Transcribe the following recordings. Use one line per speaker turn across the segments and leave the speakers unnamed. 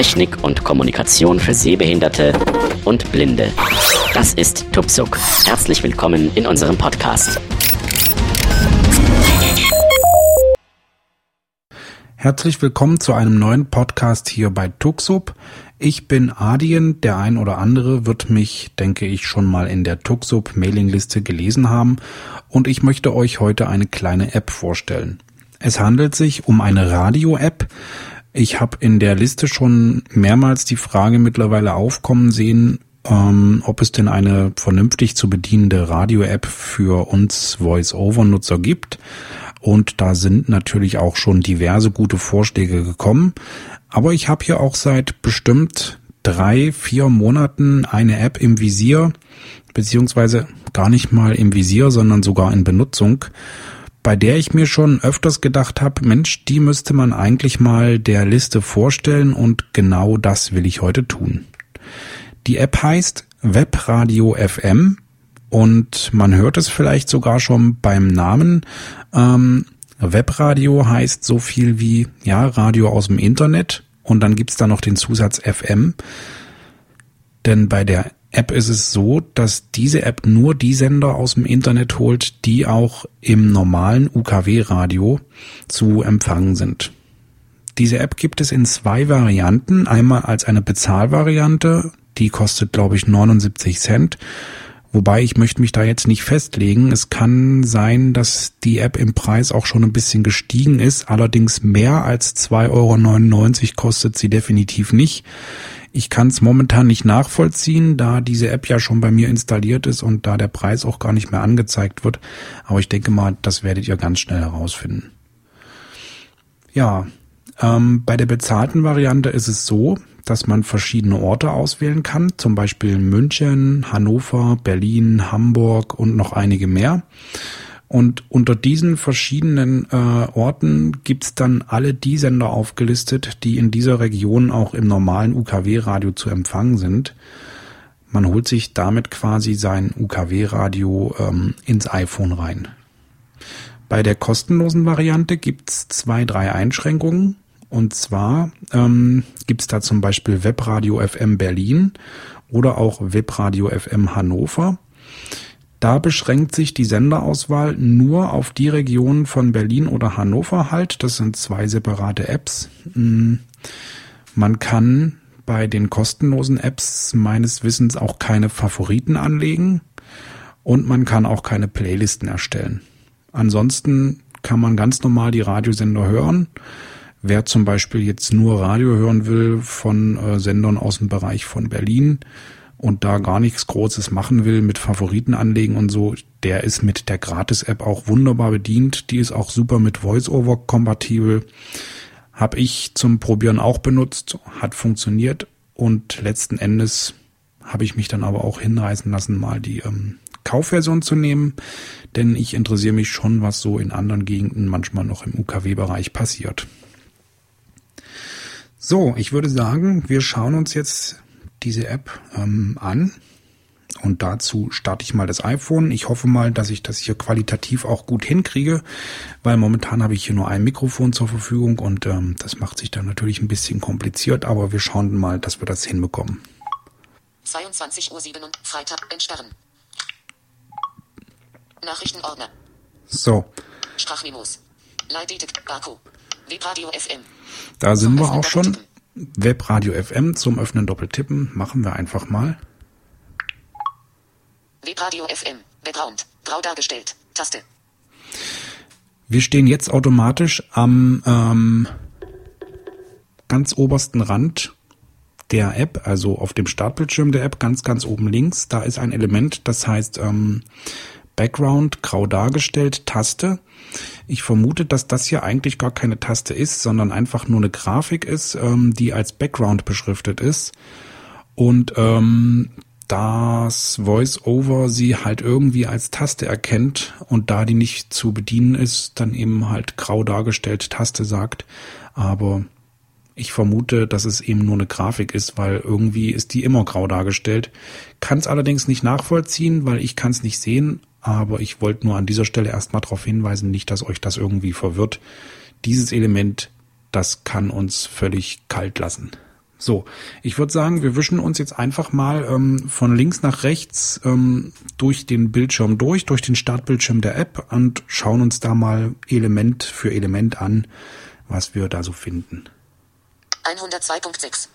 Technik und Kommunikation für Sehbehinderte und Blinde. Das ist Tupsuk. Herzlich willkommen in unserem Podcast.
Herzlich willkommen zu einem neuen Podcast hier bei Tuxup. Ich bin Adien. Der ein oder andere wird mich, denke ich, schon mal in der Tuxup Mailingliste gelesen haben und ich möchte euch heute eine kleine App vorstellen. Es handelt sich um eine Radio-App. Ich habe in der Liste schon mehrmals die Frage mittlerweile aufkommen sehen, ähm, ob es denn eine vernünftig zu bedienende Radio-App für uns Voice-Over-Nutzer gibt. Und da sind natürlich auch schon diverse gute Vorschläge gekommen. Aber ich habe hier auch seit bestimmt drei, vier Monaten eine App im Visier, beziehungsweise gar nicht mal im Visier, sondern sogar in Benutzung bei der ich mir schon öfters gedacht habe, Mensch, die müsste man eigentlich mal der Liste vorstellen und genau das will ich heute tun. Die App heißt Webradio FM und man hört es vielleicht sogar schon beim Namen. Ähm, Webradio heißt so viel wie ja Radio aus dem Internet und dann gibt's da noch den Zusatz FM. Denn bei der App ist es so, dass diese App nur die Sender aus dem Internet holt, die auch im normalen UKW-Radio zu empfangen sind. Diese App gibt es in zwei Varianten. Einmal als eine Bezahlvariante, die kostet, glaube ich, 79 Cent. Wobei ich möchte mich da jetzt nicht festlegen. Es kann sein, dass die App im Preis auch schon ein bisschen gestiegen ist. Allerdings mehr als 2,99 Euro kostet sie definitiv nicht. Ich kann es momentan nicht nachvollziehen, da diese App ja schon bei mir installiert ist und da der Preis auch gar nicht mehr angezeigt wird. Aber ich denke mal, das werdet ihr ganz schnell herausfinden. Ja, ähm, bei der bezahlten Variante ist es so, dass man verschiedene Orte auswählen kann, zum Beispiel München, Hannover, Berlin, Hamburg und noch einige mehr. Und unter diesen verschiedenen äh, Orten gibt's dann alle die Sender aufgelistet, die in dieser Region auch im normalen UKW-Radio zu empfangen sind. Man holt sich damit quasi sein UKW-Radio ähm, ins iPhone rein. Bei der kostenlosen Variante gibt's zwei, drei Einschränkungen. Und zwar ähm, gibt's da zum Beispiel Webradio FM Berlin oder auch Webradio FM Hannover. Da beschränkt sich die Senderauswahl nur auf die Regionen von Berlin oder Hannover halt. Das sind zwei separate Apps. Hm. Man kann bei den kostenlosen Apps meines Wissens auch keine Favoriten anlegen und man kann auch keine Playlisten erstellen. Ansonsten kann man ganz normal die Radiosender hören. Wer zum Beispiel jetzt nur Radio hören will von äh, Sendern aus dem Bereich von Berlin, und da gar nichts Großes machen will mit Favoriten anlegen und so, der ist mit der Gratis-App auch wunderbar bedient. Die ist auch super mit VoiceOver kompatibel. Hab ich zum Probieren auch benutzt, hat funktioniert und letzten Endes habe ich mich dann aber auch hinreißen lassen, mal die ähm, Kaufversion zu nehmen, denn ich interessiere mich schon, was so in anderen Gegenden manchmal noch im UKW-Bereich passiert. So, ich würde sagen, wir schauen uns jetzt diese App ähm, an. Und dazu starte ich mal das iPhone. Ich hoffe mal, dass ich das hier qualitativ auch gut hinkriege, weil momentan habe ich hier nur ein Mikrofon zur Verfügung und ähm, das macht sich dann natürlich ein bisschen kompliziert, aber wir schauen mal, dass wir das hinbekommen.
22.07 Uhr Freitag entsperren. Nachrichtenordner.
So.
Sprachmemos. Leitedit Baku. Webradio FM.
Da sind wir auch schon. Webradio FM zum Öffnen doppeltippen. Machen wir einfach mal.
Webradio FM. Background. Grau dargestellt. Taste.
Wir stehen jetzt automatisch am ähm, ganz obersten Rand der App, also auf dem Startbildschirm der App, ganz, ganz oben links. Da ist ein Element, das heißt ähm, Background, grau dargestellt, Taste. Ich vermute, dass das hier eigentlich gar keine Taste ist, sondern einfach nur eine Grafik ist, ähm, die als Background beschriftet ist. Und ähm, das VoiceOver sie halt irgendwie als Taste erkennt und da die nicht zu bedienen ist, dann eben halt grau dargestellt Taste sagt. Aber ich vermute, dass es eben nur eine Grafik ist, weil irgendwie ist die immer grau dargestellt. Kann es allerdings nicht nachvollziehen, weil ich kann es nicht sehen, aber ich wollte nur an dieser Stelle erstmal darauf hinweisen, nicht, dass euch das irgendwie verwirrt. Dieses Element, das kann uns völlig kalt lassen. So, ich würde sagen, wir wischen uns jetzt einfach mal ähm, von links nach rechts ähm, durch den Bildschirm durch, durch den Startbildschirm der App und schauen uns da mal Element für Element an, was wir da so finden.
102.6.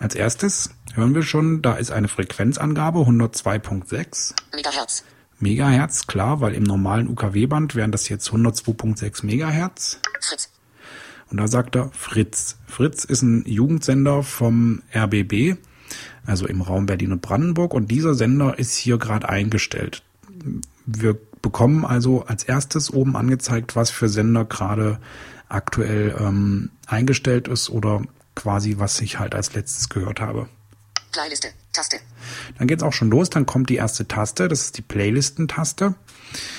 Als erstes hören wir schon, da ist eine Frequenzangabe 102.6
Megahertz.
Megahertz, klar, weil im normalen UKW-Band wären das jetzt 102.6 Megahertz.
Fritz.
Und da sagt er Fritz. Fritz ist ein Jugendsender vom RBB, also im Raum Berlin und Brandenburg. Und dieser Sender ist hier gerade eingestellt. Wir bekommen also als erstes oben angezeigt, was für Sender gerade aktuell ähm, eingestellt ist oder quasi, was ich halt als letztes gehört habe.
Playliste. Taste.
Dann geht's auch schon los, dann kommt die erste Taste, das ist die Playlisten-Taste.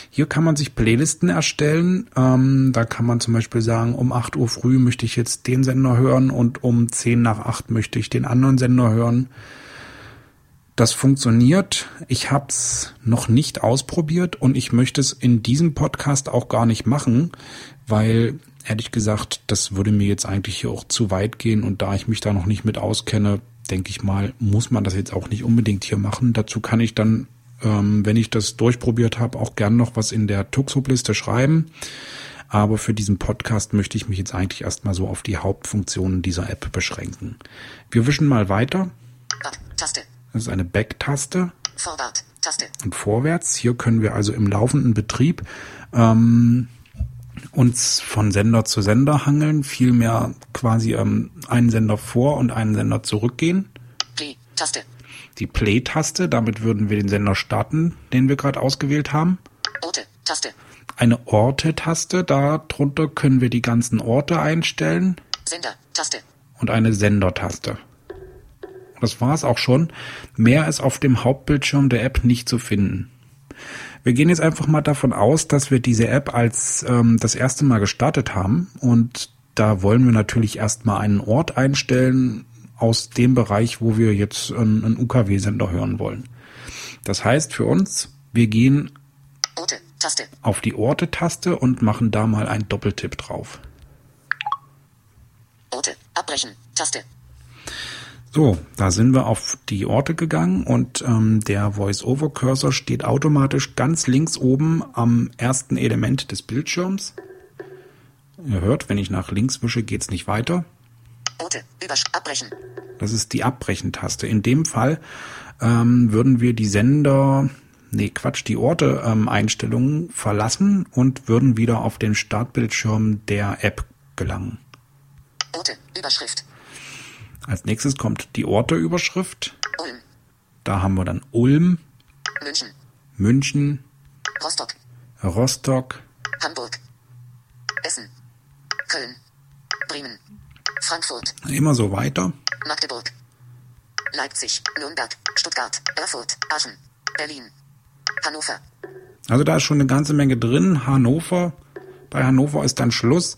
Hier kann man sich Playlisten erstellen. Ähm, da kann man zum Beispiel sagen, um 8 Uhr früh möchte ich jetzt den Sender hören und um 10 nach 8 möchte ich den anderen Sender hören. Das funktioniert. Ich habe es noch nicht ausprobiert und ich möchte es in diesem Podcast auch gar nicht machen, weil ehrlich gesagt, das würde mir jetzt eigentlich hier auch zu weit gehen und da ich mich da noch nicht mit auskenne, denke ich mal, muss man das jetzt auch nicht unbedingt hier machen. Dazu kann ich dann, ähm, wenn ich das durchprobiert habe, auch gern noch was in der Tuxup-Liste schreiben. Aber für diesen Podcast möchte ich mich jetzt eigentlich erstmal so auf die Hauptfunktionen dieser App beschränken. Wir wischen mal weiter.
Taste.
Das ist eine Back-Taste
Vorwärts. Taste.
und vorwärts. Hier können wir also im laufenden Betrieb ähm, uns von Sender zu Sender hangeln, vielmehr quasi ähm, einen Sender vor und einen Sender zurückgehen.
Play. Taste.
Die Play-Taste, damit würden wir den Sender starten, den wir gerade ausgewählt haben.
Orte. Taste.
Eine Orte-Taste, darunter können wir die ganzen Orte einstellen
Sender. Taste.
und eine Sender-Taste. Das war's auch schon. Mehr ist auf dem Hauptbildschirm der App nicht zu finden. Wir gehen jetzt einfach mal davon aus, dass wir diese App als ähm, das erste Mal gestartet haben und da wollen wir natürlich erstmal einen Ort einstellen aus dem Bereich, wo wir jetzt einen, einen UKW-Sender hören wollen. Das heißt für uns, wir gehen
Orte.
Auf die Orte-Taste und machen da mal einen Doppeltipp drauf.
Orte. Abbrechen. Taste.
So, da sind wir auf die Orte gegangen und ähm, der Voice-Over-Cursor steht automatisch ganz links oben am ersten Element des Bildschirms. Ihr hört, wenn ich nach links wische, geht's nicht weiter.
Orte. Übersch. Abbrechen.
Das ist die Abbrechen-Taste. In dem Fall ähm, würden wir die Sender, nee Quatsch, die Orte-Einstellungen verlassen und würden wieder auf den Startbildschirm der App gelangen.
Orte. Überschrift.
Als nächstes kommt die Orte-Überschrift.
Ulm.
Da haben wir dann Ulm,
München.
München,
Rostock.
Rostock,
Hamburg. Essen. Köln. Bremen. Frankfurt.
immer so weiter.
Magdeburg. Leipzig. Nürnberg. Stuttgart. Erfurt. Aachen. Berlin. Hannover.
Also da ist schon eine ganze Menge drin. Hannover, bei Hannover ist dann Schluss.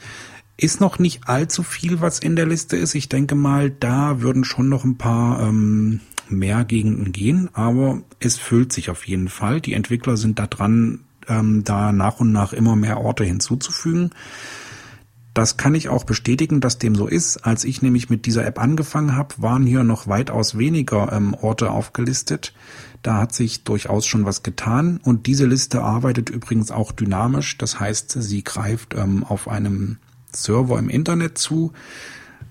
Ist noch nicht allzu viel, was in der Liste ist. Ich denke mal, da würden schon noch ein paar ähm, mehr Gegenden gehen, aber es füllt sich auf jeden Fall. Die Entwickler sind da dran, ähm, da nach und nach immer mehr Orte hinzuzufügen. Das kann ich auch bestätigen, dass dem so ist. Als ich nämlich mit dieser App angefangen habe, waren hier noch weitaus weniger ähm, Orte aufgelistet. Da hat sich durchaus schon was getan. Und diese Liste arbeitet übrigens auch dynamisch. Das heißt, sie greift ähm, auf einem Server im Internet zu.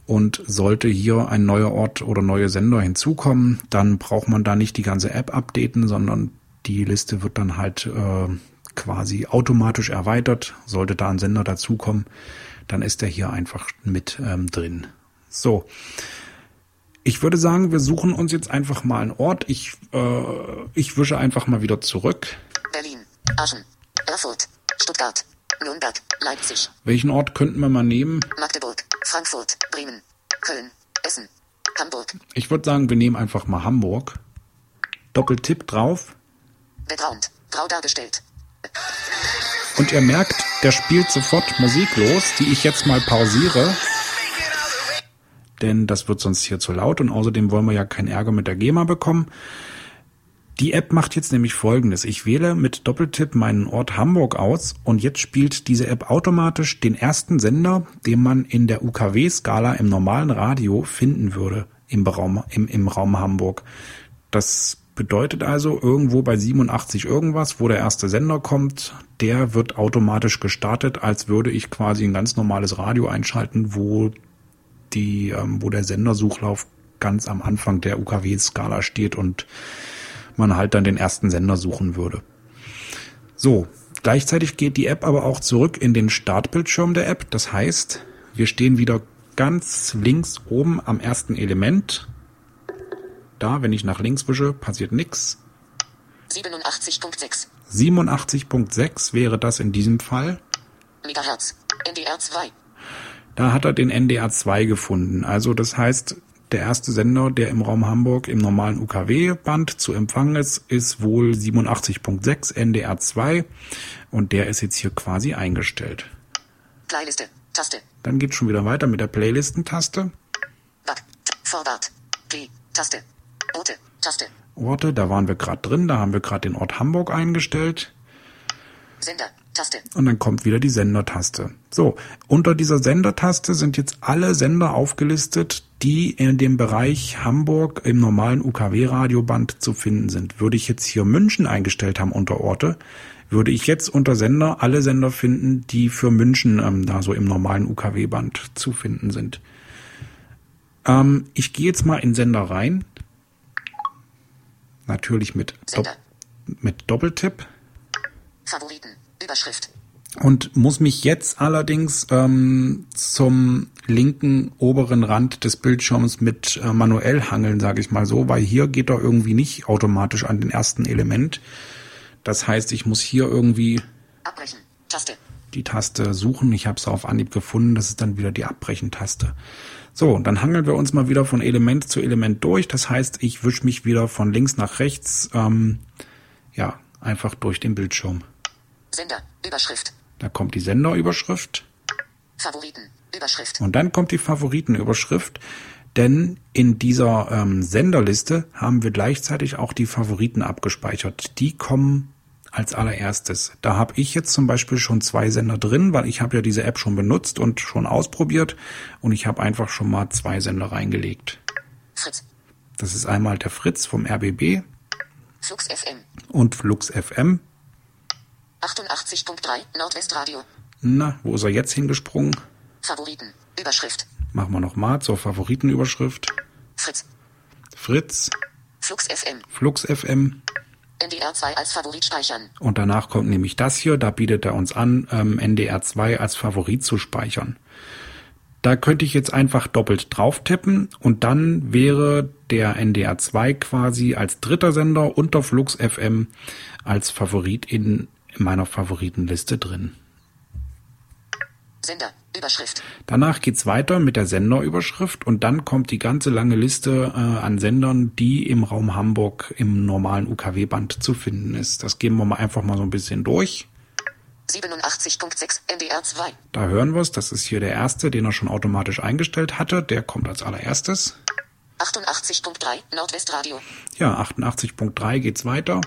Und sollte hier ein neuer Ort oder neue Sender hinzukommen, dann braucht man da nicht die ganze App updaten, sondern die Liste wird dann halt äh, quasi automatisch erweitert. Sollte da ein Sender dazukommen, dann ist er hier einfach mit ähm, drin. So. Ich würde sagen, wir suchen uns jetzt einfach mal einen Ort. Ich, äh, ich wische einfach mal wieder zurück.
Berlin. Aachen. Erfurt. Stuttgart. Nürnberg. Leipzig.
Welchen Ort könnten wir mal nehmen?
Magdeburg. Frankfurt. Bremen. Köln. Essen. Hamburg.
Ich würde sagen, wir nehmen einfach mal Hamburg. Doppeltipp drauf.
Background. Grau dargestellt.
Und ihr merkt, der spielt sofort Musik los, die ich jetzt mal pausiere. Denn das wird sonst hier zu laut und außerdem wollen wir ja keinen Ärger mit der GEMA bekommen. Die App macht jetzt nämlich folgendes. Ich wähle mit Doppeltipp meinen Ort Hamburg aus und jetzt spielt diese App automatisch den ersten Sender, den man in der UKW-Skala im normalen Radio finden würde. im Raum, im, im Raum Hamburg. Das bedeutet also, irgendwo bei 87 irgendwas, wo der erste Sender kommt, der wird automatisch gestartet, als würde ich quasi ein ganz normales Radio einschalten, wo die, ähm, wo der Sendersuchlauf ganz am Anfang der UKW-Skala steht und man halt dann den ersten Sender suchen würde. So, gleichzeitig geht die App aber auch zurück in den Startbildschirm der App. Das heißt, wir stehen wieder ganz links oben am ersten Element. Da, wenn ich nach links wische, passiert nichts.
87.6
87.6 wäre das in diesem Fall.
Megahertz. NDR 2.
Da hat er den NDR 2 gefunden. Also das heißt, der erste Sender, der im Raum Hamburg im normalen UKW-Band zu empfangen ist, ist wohl 87.6 NDR 2 und der ist jetzt hier quasi eingestellt.
Playliste. Taste.
Dann geht's schon wieder weiter mit der Playlisten-Taste.
Back. Vorwart. Play. Taste. Orte. Taste.
Orte, da waren wir gerade drin, da haben wir gerade den Ort Hamburg eingestellt.
Sender. Taste.
Und dann kommt wieder die Sendertaste. So, unter dieser Sendertaste sind jetzt alle Sender aufgelistet, die in dem Bereich Hamburg im normalen UKW-Radioband zu finden sind. Würde ich jetzt hier München eingestellt haben unter Orte, würde ich jetzt unter Sender alle Sender finden, die für München ähm, da so im normalen UKW-Band zu finden sind. Ähm, ich gehe jetzt mal in Sender rein. Natürlich mit, Dopp
Sender.
mit Doppeltipp.
Favoriten. Überschrift.
und muss mich jetzt allerdings ähm, zum linken oberen Rand des Bildschirms mit äh, manuell hangeln, sage ich mal so, weil hier geht er irgendwie nicht automatisch an den ersten Element. Das heißt, ich muss hier irgendwie
Abbrechen. Taste.
die Taste suchen. Ich habe es auf Anhieb gefunden. Das ist dann wieder die Abbrechen-Taste. So, und dann hangeln wir uns mal wieder von Element zu Element durch. Das heißt, ich wische mich wieder von links nach rechts, ähm, ja, einfach durch den Bildschirm.
Sender. Überschrift.
Da kommt die Senderüberschrift.
Favoriten. Überschrift.
Und dann kommt die Favoritenüberschrift, denn in dieser ähm, Senderliste haben wir gleichzeitig auch die Favoriten abgespeichert. Die kommen als allererstes. Da habe ich jetzt zum Beispiel schon zwei Sender drin, weil ich habe ja diese App schon benutzt und schon ausprobiert und ich habe einfach schon mal zwei Sender reingelegt.
Fritz.
Das ist einmal der Fritz vom RBB
Flux FM.
und Flux FM.
88.3 Nordwestradio.
Na, wo ist er jetzt hingesprungen?
Favoriten. Überschrift.
Machen wir nochmal zur Favoritenüberschrift.
Fritz.
Fritz,
Flux FM.
Flux FM,
NDR 2 als Favorit speichern.
Und danach kommt nämlich das hier, da bietet er uns an, ähm, NDR 2 als Favorit zu speichern. Da könnte ich jetzt einfach doppelt drauf tippen und dann wäre der NDR 2 quasi als dritter Sender unter Flux FM als Favorit in, in meiner Favoritenliste drin.
Sender. Überschrift.
Danach geht's weiter mit der Senderüberschrift und dann kommt die ganze lange Liste äh, an Sendern, die im Raum Hamburg im normalen UKW-Band zu finden ist. Das gehen wir mal einfach mal so ein bisschen durch.
87.6 NDR 2.
Da hören wir es. Das ist hier der erste, den er schon automatisch eingestellt hatte. Der kommt als allererstes.
88.3 Nordwestradio.
Ja, 88.3 geht's weiter.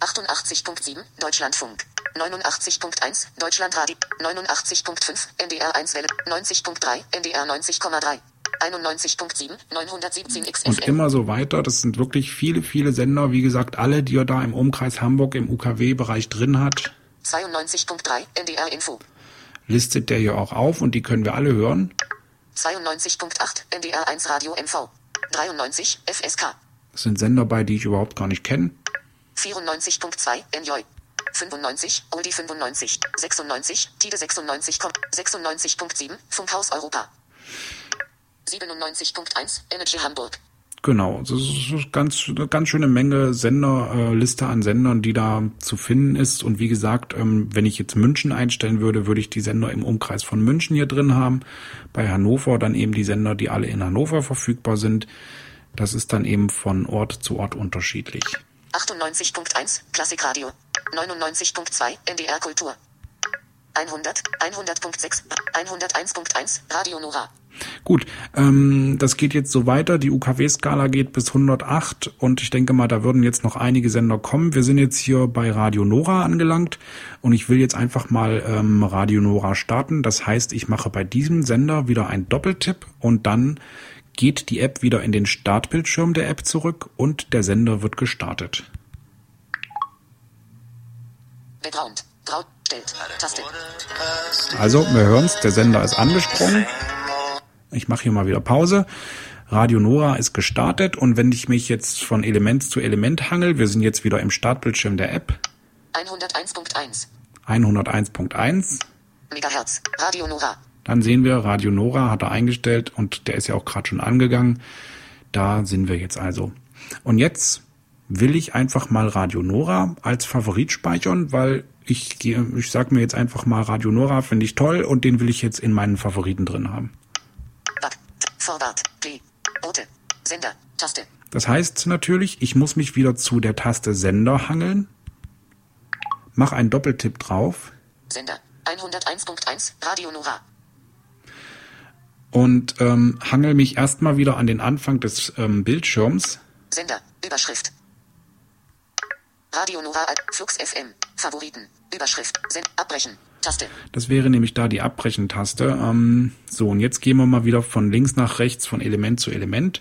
88.7 Deutschlandfunk. 89.1 Deutschlandradio. 89.5 NDR 1 Welle. 90.3 NDR 90,3. 91.7 917
Und
XFM.
immer so weiter. Das sind wirklich viele, viele Sender. Wie gesagt, alle, die er da im Umkreis Hamburg im UKW-Bereich drin hat,
92.3 NDR Info.
listet der hier auch auf und die können wir alle hören.
92.8 NDR 1 Radio MV. 93 FSK.
Das sind Sender bei, die ich überhaupt gar nicht kenne.
94.2 NJ. 95 Oldie 95. 96 Tide 96. 96.7 Funkhaus Europa. 97.1 Energy Hamburg.
Genau, das ist ganz, eine ganz schöne Menge Sender, äh, Liste an Sendern, die da zu finden ist. Und wie gesagt, ähm, wenn ich jetzt München einstellen würde, würde ich die Sender im Umkreis von München hier drin haben. Bei Hannover dann eben die Sender, die alle in Hannover verfügbar sind. Das ist dann eben von Ort zu Ort unterschiedlich.
98.1 Klassikradio. 99.2 NDR Kultur. 100, 100.6, 101.1 Radio Nora.
Gut, ähm, das geht jetzt so weiter. Die UKW-Skala geht bis 108 und ich denke mal, da würden jetzt noch einige Sender kommen. Wir sind jetzt hier bei Radio Nora angelangt und ich will jetzt einfach mal ähm, Radio Nora starten. Das heißt, ich mache bei diesem Sender wieder einen Doppeltipp und dann geht die App wieder in den Startbildschirm der App zurück und der Sender wird gestartet. Also, wir hören's, der Sender ist angesprungen. Ich mache hier mal wieder Pause. Radio Nora ist gestartet und wenn ich mich jetzt von Element zu Element hangel, wir sind jetzt wieder im Startbildschirm der App.
101.1
101.1.
Megahertz. Radio Nora.
Dann sehen wir, Radio Nora hat er eingestellt und der ist ja auch gerade schon angegangen. Da sind wir jetzt also. Und jetzt will ich einfach mal Radio Nora als Favorit speichern, weil ich gehe, ich sag mir jetzt einfach mal Radio Nora finde ich toll und den will ich jetzt in meinen Favoriten drin haben.
Sender. Taste.
Das heißt natürlich, ich muss mich wieder zu der Taste Sender hangeln, mach einen Doppeltipp drauf
Sender. 101.1 Radio Nora.
Und ähm, hangel mich erstmal wieder an den Anfang des ähm, Bildschirms.
Sender. Überschrift. Radio Nora. Al- Flux FM. Favoriten. Überschrift. Send. Abbrechen. Taste.
Das wäre nämlich da die Abbrechen-Taste. Ähm, so, und jetzt gehen wir mal wieder von links nach rechts, von Element zu Element.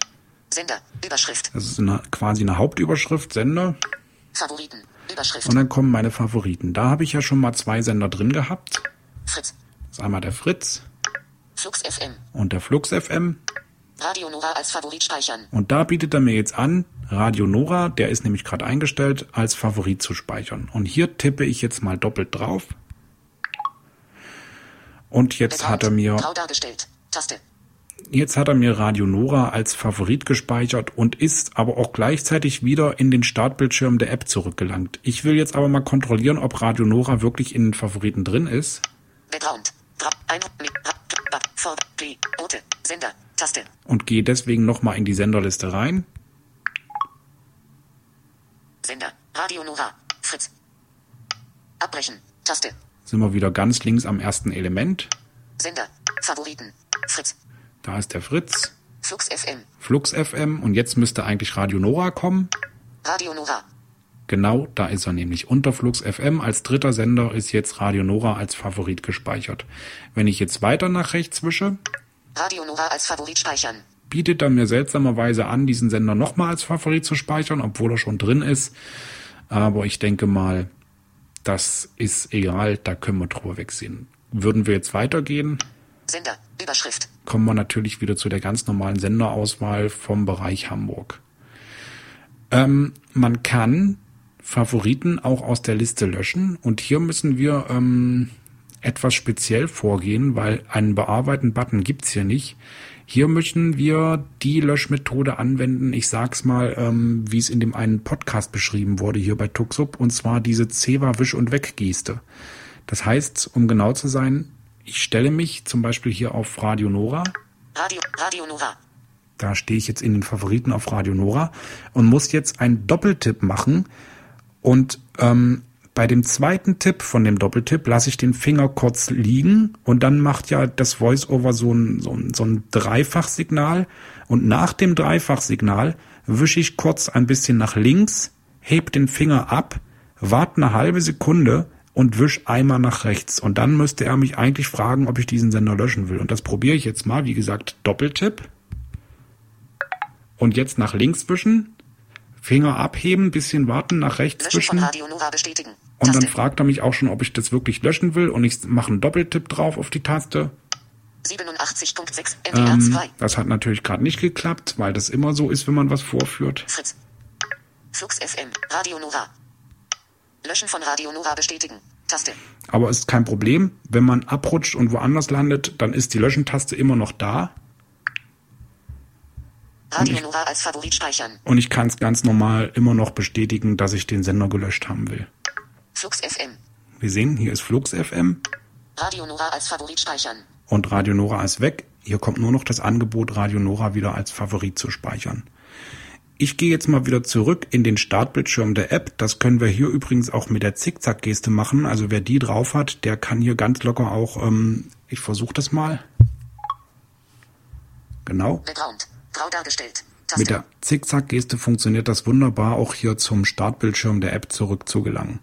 Sender. Überschrift.
Das ist eine, quasi eine Hauptüberschrift, Sender.
Favoriten. Überschrift.
Und dann kommen meine Favoriten. Da habe ich ja schon mal zwei Sender drin gehabt.
Fritz.
Das ist einmal der Fritz
Flux FM.
und der Flux FM.
Radio Nora als Favorit speichern.
Und da bietet er mir jetzt an, Radio Nora, der ist nämlich gerade eingestellt, als Favorit zu speichern. Und hier tippe ich jetzt mal doppelt drauf. Und jetzt hat er mir, jetzt hat er mir Radio Nora als Favorit gespeichert und ist aber auch gleichzeitig wieder in den Startbildschirm der App zurückgelangt. Ich will jetzt aber mal kontrollieren, ob Radio Nora wirklich in den Favoriten drin ist.
Grau. Ein. Mit. Back. Vor. Play. Rote. Sender. Taste.
und gehe deswegen nochmal in die Senderliste rein.
Sender. Radio Nora. Fritz. Abbrechen. Taste.
Sind wir wieder ganz links am ersten Element.
Sender. Favoriten. Fritz.
Da ist der Fritz,
Flux FM.
Flux FM und jetzt müsste eigentlich Radio Nora kommen.
Radio Nora.
Genau, da ist er nämlich. Unter Flux FM als dritter Sender ist jetzt Radio Nora als Favorit gespeichert. Wenn ich jetzt weiter nach rechts wische,
Radio Nora als Favorit speichern.
bietet er mir seltsamerweise an, diesen Sender nochmal als Favorit zu speichern, obwohl er schon drin ist. Aber ich denke mal, das ist egal, da können wir drüber wegsehen. Würden wir jetzt weitergehen,
Sender. Überschrift.
kommen wir natürlich wieder zu der ganz normalen Senderauswahl vom Bereich Hamburg. Ähm, man kann Favoriten auch aus der Liste löschen und hier müssen wir ähm, etwas speziell vorgehen, weil einen Bearbeiten-Button gibt's hier nicht. Hier müssen wir die Löschmethode anwenden, ich sag's mal, ähm, wie es in dem einen Podcast beschrieben wurde hier bei Tuxup, und zwar diese Zewa Wisch- und Weg-Geste. Das heißt, um genau zu sein, ich stelle mich zum Beispiel hier auf Radio Nora,
Radio. Radio Nora.
da stehe ich jetzt in den Favoriten auf Radio Nora und muss jetzt einen Doppeltipp machen. Und ähm, bei dem zweiten Tipp von dem Doppeltipp lasse ich den Finger kurz liegen und dann macht ja das VoiceOver so ein, so ein, so ein Dreifachsignal. Und nach dem Dreifachsignal wische ich kurz ein bisschen nach links, heb den Finger ab, warte eine halbe Sekunde und wisch einmal nach rechts. Und dann müsste er mich eigentlich fragen, ob ich diesen Sender löschen will. Und das probiere ich jetzt mal. Wie gesagt, Doppeltipp. Und jetzt nach links wischen, Finger abheben, bisschen warten, nach rechts
Löschen von
wischen.
Radio Nora bestätigen.
Und dann
Taste.
fragt er mich auch schon, ob ich das wirklich löschen will. Und ich mache einen Doppeltipp drauf auf die Taste.
87.6 NDR
Ähm,
2.
das hat natürlich gerade nicht geklappt, weil das immer so ist, wenn man was vorführt.
Fritz. Flux FM. Radio Nora. Löschen von Radio Nora bestätigen. Taste.
Aber ist kein Problem. Wenn man abrutscht und woanders landet, dann ist die Löschentaste immer noch da.
Radio Nora als Favorit speichern.
Und ich kann es ganz normal immer noch bestätigen, dass ich den Sender gelöscht haben will.
Flux FM.
Wir sehen, hier ist Flux FM
Radio Nora als Favorit speichern.
und Radio Nora ist weg. Hier kommt nur noch das Angebot, Radio Nora wieder als Favorit zu speichern. Ich gehe jetzt mal wieder zurück in den Startbildschirm der App. Das können wir hier übrigens auch mit der Zickzack-Geste machen. Also wer die drauf hat, der kann hier ganz locker auch, ähm, ich versuche das mal. Genau.
Background. Grau dargestellt. Taste.
Mit der Zickzack-Geste funktioniert das wunderbar, auch hier zum Startbildschirm der App zurückzugelangen.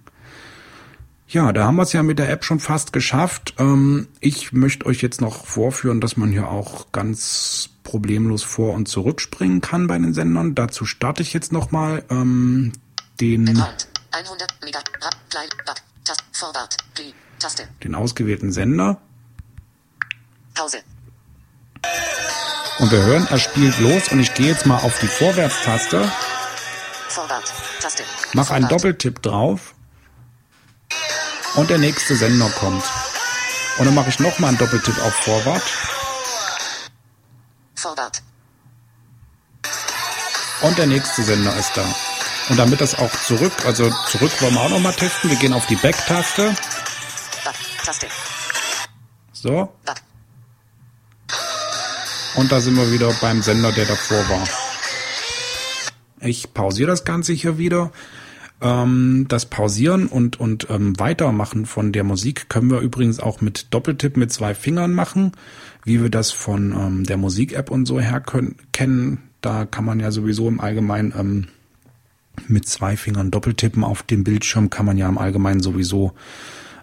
Ja, da haben wir es ja mit der App schon fast geschafft. Ähm, ich möchte euch jetzt noch vorführen, dass man hier auch ganz problemlos vor- und zurückspringen kann bei den Sendern. Dazu starte ich jetzt nochmal ähm, den,
Account. 100 Mega. Rap. Klein. Back. Tast. Vorwärts. Play. Taste.
den ausgewählten Sender.
Pause.
Und wir hören, er spielt los und ich gehe jetzt mal auf die Vorwärtstaste,
Vorwärts. Taste.
mache einen. Doppeltipp drauf und der nächste Sender kommt. Und dann mache ich nochmal einen Doppeltipp auf Vorwärts
Vorwärts.
und der nächste Sender ist da. Und damit das auch zurück, also zurück wollen wir auch nochmal testen. Wir gehen auf die Back-Taste.
Back. Taste.
So.
Back.
Und da sind wir wieder beim Sender, der davor war. Ich pausiere das Ganze hier wieder. Ähm, das Pausieren und, und ähm, Weitermachen von der Musik können wir übrigens auch mit Doppeltipp mit zwei Fingern machen, wie wir das von ähm, der Musik-App und so her können, kennen. Da kann man ja sowieso im Allgemeinen ähm, mit zwei Fingern doppeltippen. Auf dem Bildschirm kann man ja im Allgemeinen sowieso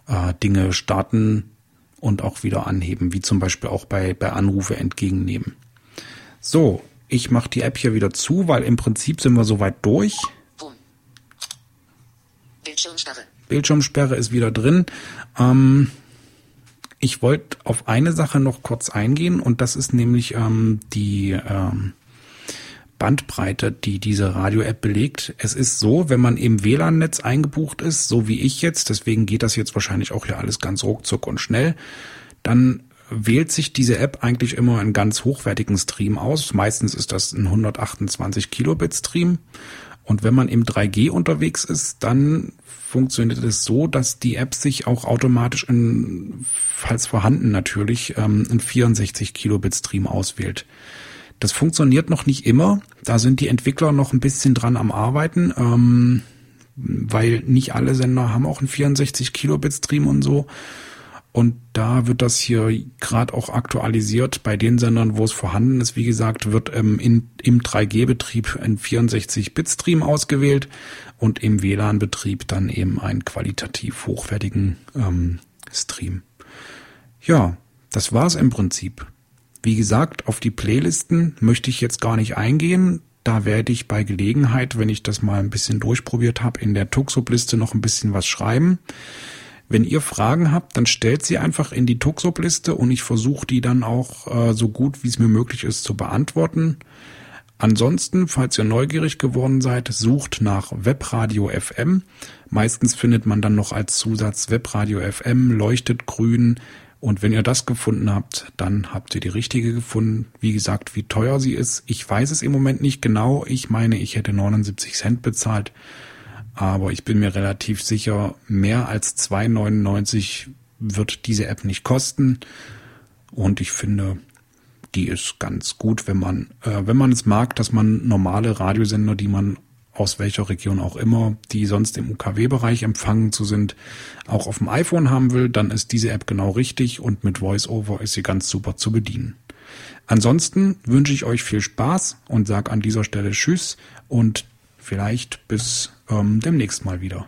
äh, Dinge starten und auch wieder anheben, wie zum Beispiel auch bei, bei Anrufe entgegennehmen. So, ich mache die App hier wieder zu, weil im Prinzip sind wir soweit durch.
Bildschirmsperre.
Bildschirmsperre ist wieder drin. Ähm, ich wollte auf eine Sache noch kurz eingehen und das ist nämlich ähm, die ähm, Bandbreite, die diese Radio-App belegt. Es ist so, wenn man im WLAN-Netz eingebucht ist, so wie ich jetzt, deswegen geht das jetzt wahrscheinlich auch hier alles ganz ruckzuck und schnell, dann wählt sich diese App eigentlich immer einen ganz hochwertigen Stream aus. Meistens ist das ein 128 Kilobit Stream. Und wenn man im 3G unterwegs ist, dann funktioniert es so, dass die App sich auch automatisch in, falls vorhanden natürlich, ähm, einen 64 Kilobit Stream auswählt. Das funktioniert noch nicht immer. Da sind die Entwickler noch ein bisschen dran am Arbeiten, ähm, weil nicht alle Sender haben auch einen 64 Kilobit Stream und so. Und da wird das hier gerade auch aktualisiert. Bei den Sendern, wo es vorhanden ist, wie gesagt, wird ähm, in, im 3G-Betrieb ein 64-Bit-Stream ausgewählt und im WLAN-Betrieb dann eben einen qualitativ hochwertigen ähm, Stream. Ja, das war's im Prinzip. Wie gesagt, auf die Playlisten möchte ich jetzt gar nicht eingehen. Da werde ich bei Gelegenheit, wenn ich das mal ein bisschen durchprobiert habe, in der Tuxup-Liste noch ein bisschen was schreiben. Wenn ihr Fragen habt, dann stellt sie einfach in die Tuxup-Liste und ich versuche die dann auch äh, so gut wie es mir möglich ist zu beantworten. Ansonsten, falls ihr neugierig geworden seid, sucht nach Webradio FM. Meistens findet man dann noch als Zusatz Webradio FM, leuchtet grün. Und wenn ihr das gefunden habt, dann habt ihr die richtige gefunden. Wie gesagt, wie teuer sie ist, ich weiß es im Moment nicht genau. Ich meine, ich hätte 79 Cent bezahlt. Aber ich bin mir relativ sicher, mehr als 2,99 wird diese App nicht kosten. Und ich finde, die ist ganz gut, wenn man, äh, wenn man es mag, dass man normale Radiosender, die man aus welcher Region auch immer, die sonst im UKW-Bereich empfangen zu sind, auch auf dem iPhone haben will, dann ist diese App genau richtig und mit VoiceOver ist sie ganz super zu bedienen. Ansonsten wünsche ich euch viel Spaß und sage an dieser Stelle Tschüss und vielleicht bis ähm, demnächst mal wieder.